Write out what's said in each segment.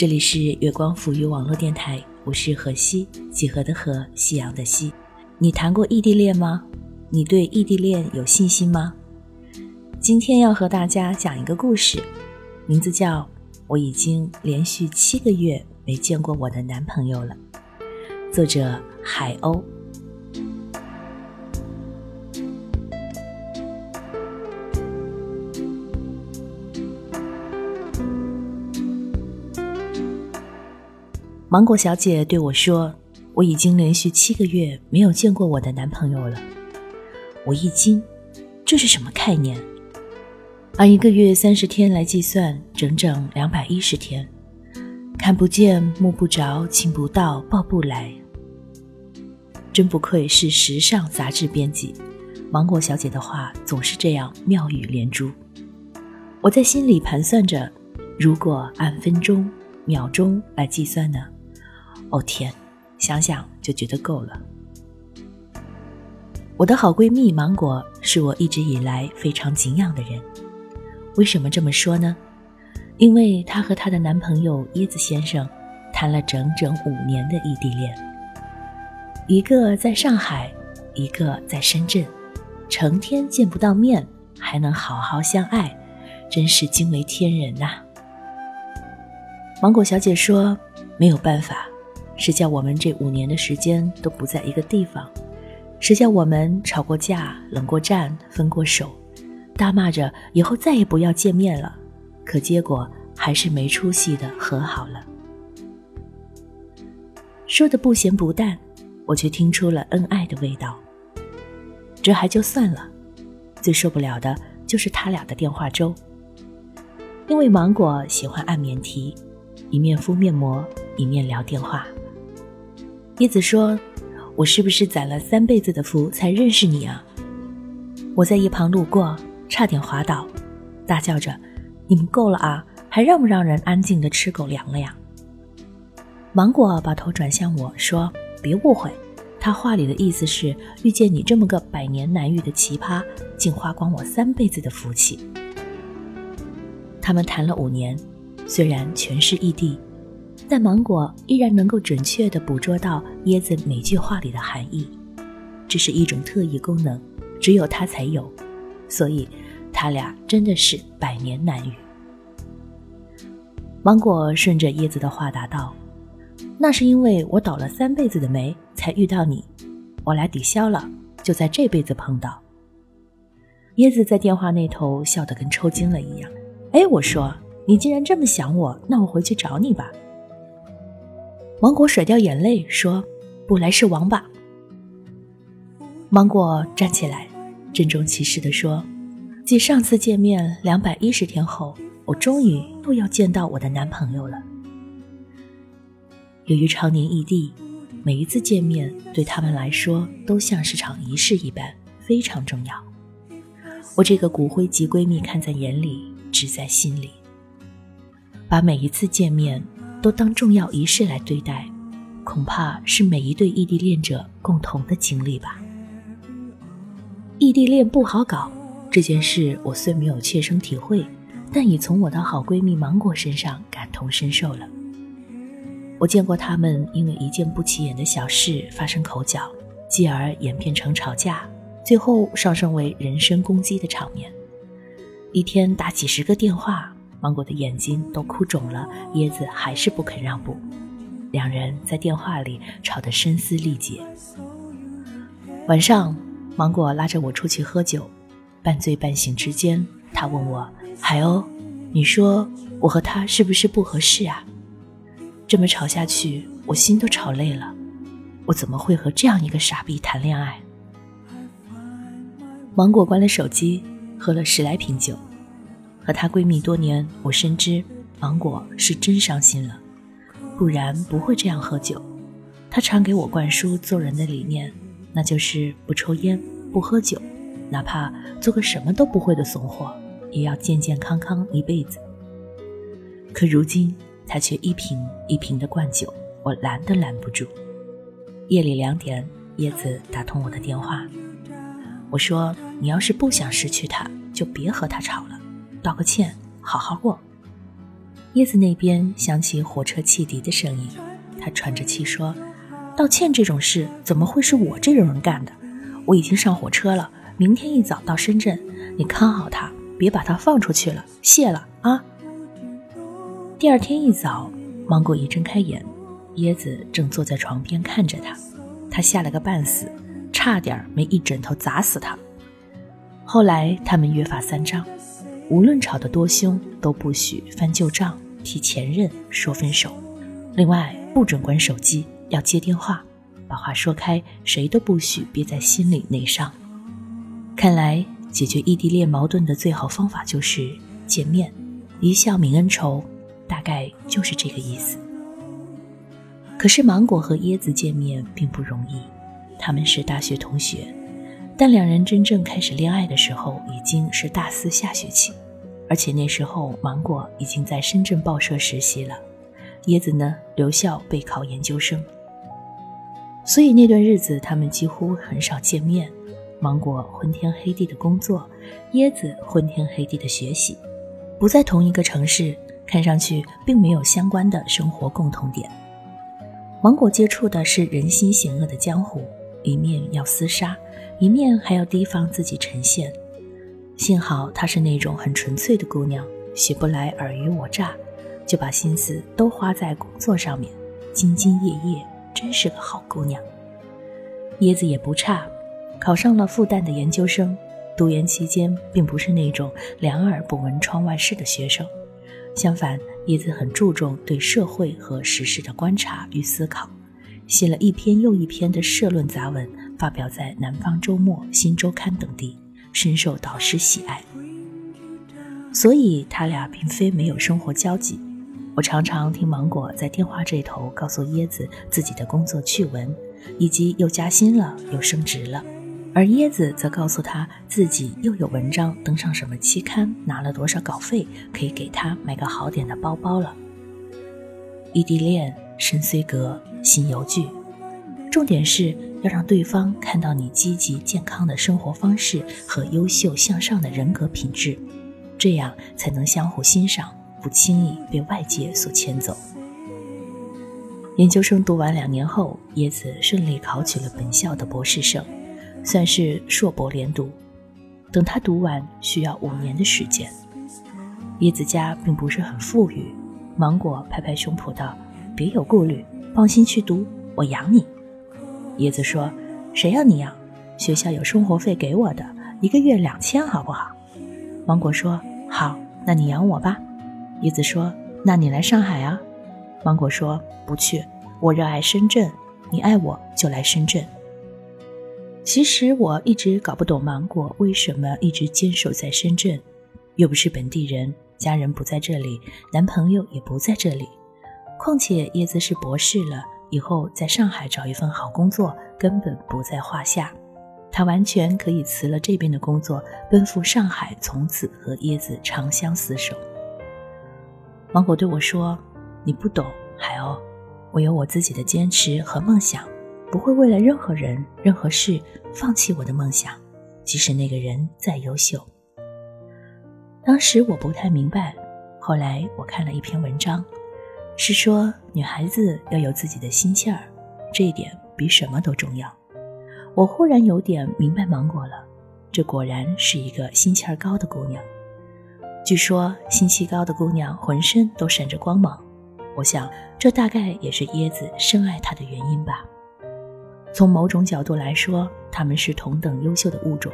这里是月光抚育网络电台，我是何西，几何的何，夕阳的夕。你谈过异地恋吗？你对异地恋有信心吗？今天要和大家讲一个故事，名字叫《我已经连续七个月没见过我的男朋友了》，作者海鸥。芒果小姐对我说：“我已经连续七个月没有见过我的男朋友了。”我一惊，这是什么概念？按一个月三十天来计算，整整两百一十天，看不见、摸不着、亲不到、抱不来。真不愧是时尚杂志编辑，芒果小姐的话总是这样妙语连珠。我在心里盘算着，如果按分钟、秒钟来计算呢？哦天，想想就觉得够了。我的好闺蜜芒果是我一直以来非常敬仰的人。为什么这么说呢？因为她和她的男朋友椰子先生谈了整整五年的异地恋，一个在上海，一个在深圳，成天见不到面，还能好好相爱，真是惊为天人呐！芒果小姐说：“没有办法。”是叫我们这五年的时间都不在一个地方？是叫我们吵过架、冷过战、分过手，大骂着以后再也不要见面了？可结果还是没出息的和好了。说的不咸不淡，我却听出了恩爱的味道。这还就算了，最受不了的就是他俩的电话粥。因为芒果喜欢按免提，一面敷面膜，一面聊电话。叶子说：“我是不是攒了三辈子的福才认识你啊？”我在一旁路过，差点滑倒，大叫着：“你们够了啊！还让不让人安静的吃狗粮了呀？”芒果把头转向我说：“别误会，他话里的意思是遇见你这么个百年难遇的奇葩，竟花光我三辈子的福气。”他们谈了五年，虽然全是异地。但芒果依然能够准确地捕捉到椰子每句话里的含义，这是一种特异功能，只有它才有，所以他俩真的是百年难遇。芒果顺着椰子的话答道：“那是因为我倒了三辈子的霉才遇到你，我俩抵消了，就在这辈子碰到。”椰子在电话那头笑得跟抽筋了一样。哎，我说你既然这么想我，那我回去找你吧。芒果甩掉眼泪说：“不来是王八。”芒果站起来，郑重其事地说：“继上次见面两百一十天后，我终于又要见到我的男朋友了。由于常年异地，每一次见面对他们来说都像是场仪式一般，非常重要。我这个骨灰级闺蜜看在眼里，只在心里，把每一次见面。”都当重要仪式来对待，恐怕是每一对异地恋者共同的经历吧。异地恋不好搞，这件事我虽没有切身体会，但已从我的好闺蜜芒果身上感同身受了。我见过他们因为一件不起眼的小事发生口角，继而演变成吵架，最后上升为人身攻击的场面，一天打几十个电话。芒果的眼睛都哭肿了，椰子还是不肯让步。两人在电话里吵得声嘶力竭。晚上，芒果拉着我出去喝酒，半醉半醒之间，他问我：“海鸥，你说我和他是不是不合适啊？这么吵下去，我心都吵累了。我怎么会和这样一个傻逼谈恋爱？”芒果关了手机，喝了十来瓶酒。和她闺蜜多年，我深知芒果是真伤心了，不然不会这样喝酒。她常给我灌输做人的理念，那就是不抽烟、不喝酒，哪怕做个什么都不会的怂货，也要健健康康一辈子。可如今她却一瓶一瓶的灌酒，我拦都拦不住。夜里两点，叶子打通我的电话，我说：“你要是不想失去他，就别和他吵了。”道个歉，好好过。椰子那边响起火车汽笛的声音，他喘着气说：“道歉这种事怎么会是我这种人干的？我已经上火车了，明天一早到深圳，你看好他，别把他放出去了。谢了啊。”第二天一早，芒果一睁开眼，椰子正坐在床边看着他，他吓了个半死，差点没一枕头砸死他。后来他们约法三章。无论吵得多凶，都不许翻旧账，替前任说分手。另外，不准关手机，要接电话，把话说开，谁都不许憋在心里内伤。看来，解决异地恋矛盾的最好方法就是见面，一笑泯恩仇，大概就是这个意思。可是，芒果和椰子见面并不容易，他们是大学同学。但两人真正开始恋爱的时候，已经是大四下学期，而且那时候芒果已经在深圳报社实习了，椰子呢留校备考研究生。所以那段日子他们几乎很少见面。芒果昏天黑地的工作，椰子昏天黑地的学习，不在同一个城市，看上去并没有相关的生活共同点。芒果接触的是人心险恶的江湖，一面要厮杀。一面还要提防自己呈现，幸好她是那种很纯粹的姑娘，学不来尔虞我诈，就把心思都花在工作上面，兢兢业业，真是个好姑娘。椰子也不差，考上了复旦的研究生。读研期间，并不是那种两耳不闻窗外事的学生，相反，椰子很注重对社会和时事的观察与思考，写了一篇又一篇的社论杂文。发表在《南方周末》《新周刊》等地，深受导师喜爱。所以他俩并非没有生活交集。我常常听芒果在电话这头告诉椰子自己的工作趣闻，以及又加薪了又升职了，而椰子则告诉他自己又有文章登上什么期刊，拿了多少稿费，可以给他买个好点的包包了。异地恋，身虽隔，心犹惧。重点是。要让对方看到你积极健康的生活方式和优秀向上的人格品质，这样才能相互欣赏，不轻易被外界所牵走。研究生读完两年后，叶子顺利考取了本校的博士生，算是硕博连读。等他读完，需要五年的时间。叶子家并不是很富裕，芒果拍拍胸脯道：“别有顾虑，放心去读，我养你。”椰子说：“谁要你养？学校有生活费给我的，一个月两千，好不好？”芒果说：“好，那你养我吧。”椰子说：“那你来上海啊？”芒果说：“不去，我热爱深圳，你爱我就来深圳。”其实我一直搞不懂芒果为什么一直坚守在深圳，又不是本地人，家人不在这里，男朋友也不在这里，况且叶子是博士了。以后在上海找一份好工作根本不在话下，他完全可以辞了这边的工作，奔赴上海，从此和椰子长相厮守。芒果对我说：“你不懂，海鸥，我有我自己的坚持和梦想，不会为了任何人、任何事放弃我的梦想，即使那个人再优秀。”当时我不太明白，后来我看了一篇文章。是说女孩子要有自己的心气儿，这一点比什么都重要。我忽然有点明白芒果了，这果然是一个心气儿高的姑娘。据说心气高的姑娘浑身都闪着光芒，我想这大概也是椰子深爱她的原因吧。从某种角度来说，他们是同等优秀的物种，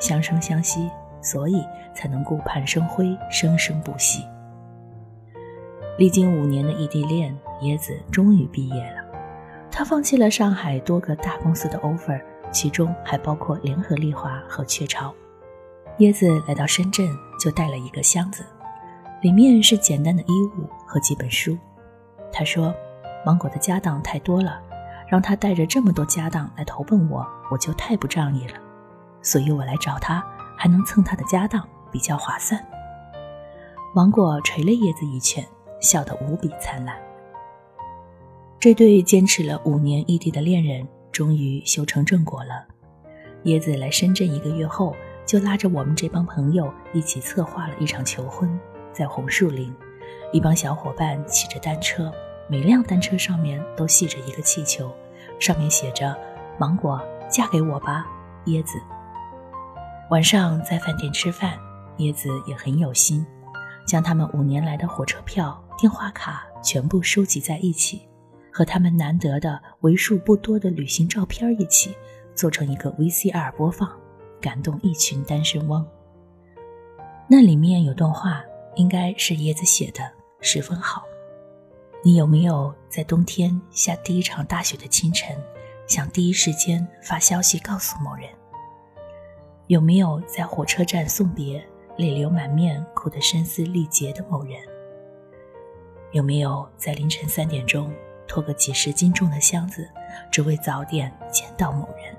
相生相惜，所以才能顾盼生辉，生生不息。历经五年的异地恋，椰子终于毕业了。他放弃了上海多个大公司的 offer，其中还包括联合利华和雀巢。椰子来到深圳，就带了一个箱子，里面是简单的衣物和几本书。他说：“芒果的家当太多了，让他带着这么多家当来投奔我，我就太不仗义了。所以我来找他，还能蹭他的家当，比较划算。”芒果捶了椰子一拳。笑得无比灿烂。这对坚持了五年异地的恋人，终于修成正果了。椰子来深圳一个月后，就拉着我们这帮朋友一起策划了一场求婚，在红树林，一帮小伙伴骑着单车，每辆单车上面都系着一个气球，上面写着“芒果，嫁给我吧，椰子”。晚上在饭店吃饭，椰子也很有心，将他们五年来的火车票、电话卡全部收集在一起，和他们难得的为数不多的旅行照片一起，做成一个 VCR 播放，感动一群单身汪。那里面有段话，应该是椰子写的。十分好，你有没有在冬天下第一场大雪的清晨，想第一时间发消息告诉某人？有没有在火车站送别，泪流满面、哭得声嘶力竭的某人？有没有在凌晨三点钟拖个几十斤重的箱子，只为早点见到某人？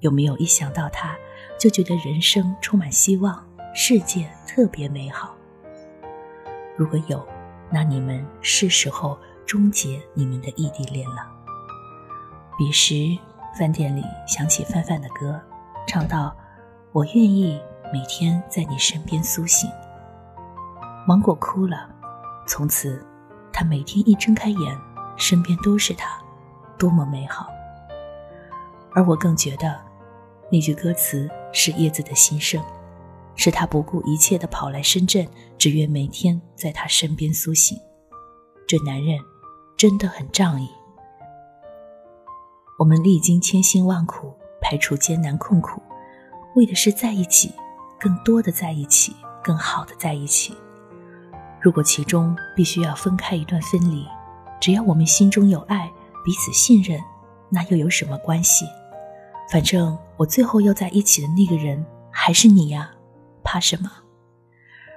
有没有一想到他，就觉得人生充满希望，世界特别美好？如果有，那你们是时候终结你们的异地恋了。彼时，饭店里响起范范的歌，唱到：“我愿意每天在你身边苏醒。”芒果哭了，从此，他每天一睁开眼，身边都是他，多么美好。而我更觉得，那句歌词是叶子的心声。是他不顾一切的跑来深圳，只愿每天在他身边苏醒。这男人真的很仗义。我们历经千辛万苦，排除艰难困苦，为的是在一起，更多的在一起，更好的在一起。如果其中必须要分开一段分离，只要我们心中有爱，彼此信任，那又有什么关系？反正我最后要在一起的那个人还是你呀。怕什么？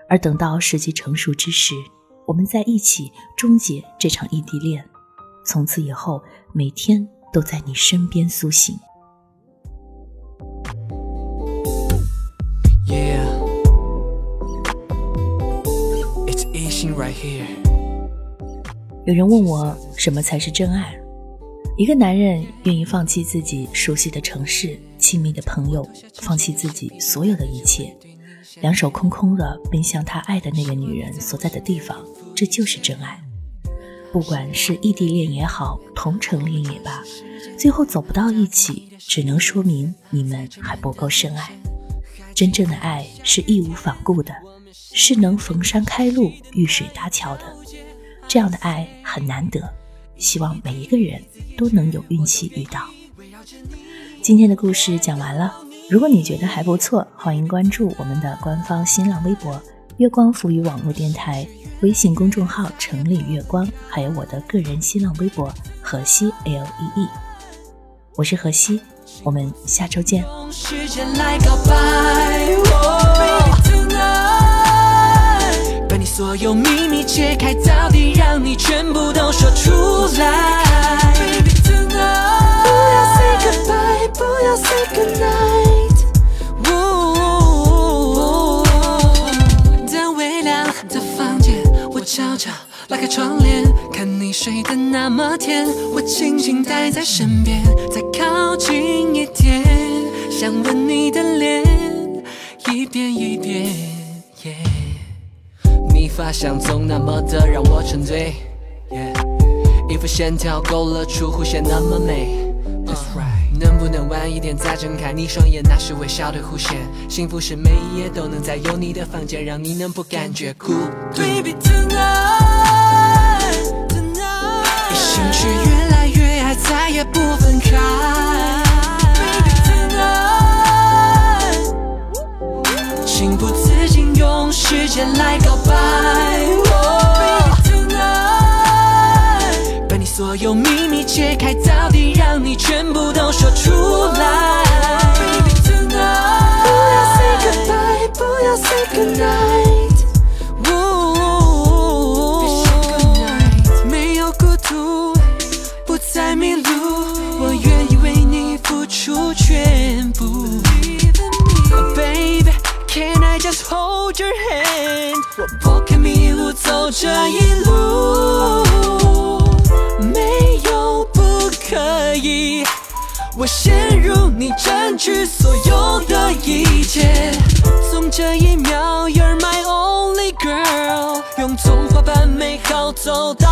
而等到时机成熟之时，我们在一起终结这场异地恋，从此以后每天都在你身边苏醒。有人问我，什么才是真爱？一个男人愿意放弃自己熟悉的城市、亲密的朋友，放弃自己所有的一切。两手空空的奔向他爱的那个女人所在的地方，这就是真爱。不管是异地恋也好，同城恋也罢，最后走不到一起，只能说明你们还不够深爱。真正的爱是义无反顾的，是能逢山开路、遇水搭桥的。这样的爱很难得，希望每一个人都能有运气遇到。今天的故事讲完了。如果你觉得还不错，欢迎关注我们的官方新浪微博“月光浮语网络电台”微信公众号“城里月光”，还有我的个人新浪微博“荷西 L E E”。我是荷西，我们下周见。所有秘密揭开，到底让你全部都说出来。不要 say goodbye，不要 say goodnight。拉开窗，睡得那么甜，我静静待在身边，再靠近一点，想吻你的脸，一遍一遍。你发香总那么的让我沉醉，衣服线条勾勒出弧线那么美。能不能晚一点再睁开你双眼？那是微笑的弧线。幸福是每一夜都能在有你的房间，让你能不感觉孤独。Baby tonight，一心却越来越爱，再也不分开。Baby tonight，情不自禁用时间来告白。把你所有秘密揭开，到底让你全部都说出来。不要 say goodbye，不要 say goodnight。Hold your hand？我不肯迷路，走这一路。没有不可以，我陷入你占据所有的一切。从这一秒，You're my only girl，用童话般美好走到